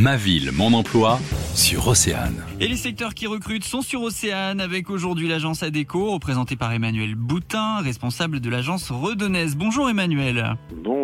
Ma ville, mon emploi sur Océane. Et les secteurs qui recrutent sont sur Océane avec aujourd'hui l'agence ADECO représentée par Emmanuel Boutin, responsable de l'agence Redonnaise. Bonjour Emmanuel.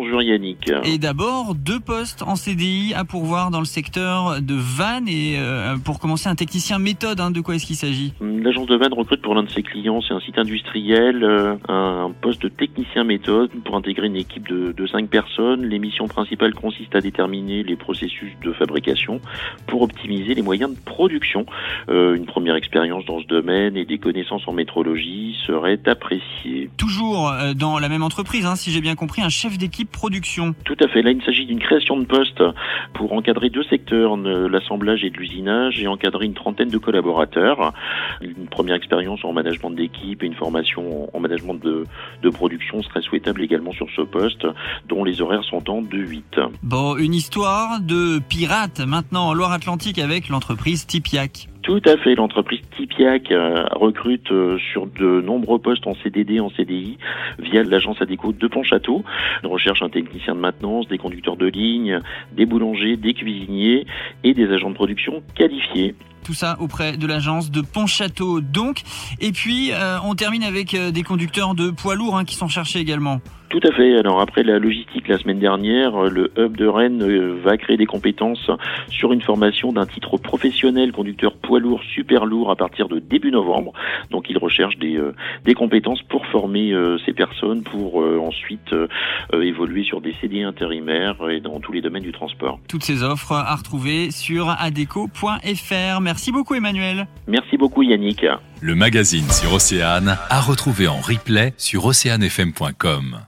Bonjour Yannick. Et d'abord, deux postes en CDI à pourvoir dans le secteur de Vannes et euh, pour commencer un technicien méthode. Hein, de quoi est-ce qu'il s'agit? L'agence de Vannes recrute pour l'un de ses clients, c'est un site industriel, euh, un poste de technicien méthode pour intégrer une équipe de, de cinq personnes. Les missions principales consistent à déterminer les processus de fabrication pour optimiser les moyens de production. Euh, une première expérience dans ce domaine et des connaissances en métrologie seraient appréciées. Toujours dans la même entreprise, hein, si j'ai bien compris, un chef d'équipe production. Tout à fait. Là, il s'agit d'une création de poste pour encadrer deux secteurs, l'assemblage et de l'usinage, et encadrer une trentaine de collaborateurs. Une première expérience en management d'équipe et une formation en management de, de production serait souhaitable également sur ce poste, dont les horaires sont en 2-8. Bon, une histoire de pirate maintenant en Loire-Atlantique avec l'entreprise Tipiac. Tout à fait. L'entreprise Tipiac euh, recrute euh, sur de nombreux postes en CDD, en CDI, via l'agence Adéco de Pontchâteau. Elle recherche un technicien de maintenance, des conducteurs de ligne, des boulangers, des cuisiniers et des agents de production qualifiés. Tout ça auprès de l'agence de Pontchâteau donc. Et puis euh, on termine avec des conducteurs de poids lourds hein, qui sont cherchés également. Tout à fait. Alors après la logistique la semaine dernière, euh, le hub de Rennes va créer des compétences sur une formation d'un titre professionnel conducteur poids lourd super lourd à partir de début novembre. Donc il recherche des, des compétences pour former ces personnes pour ensuite évoluer sur des CD intérimaires et dans tous les domaines du transport. Toutes ces offres à retrouver sur adeco.fr. Merci beaucoup Emmanuel. Merci beaucoup Yannick. Le magazine sur Océane à retrouver en replay sur oceanefm.com.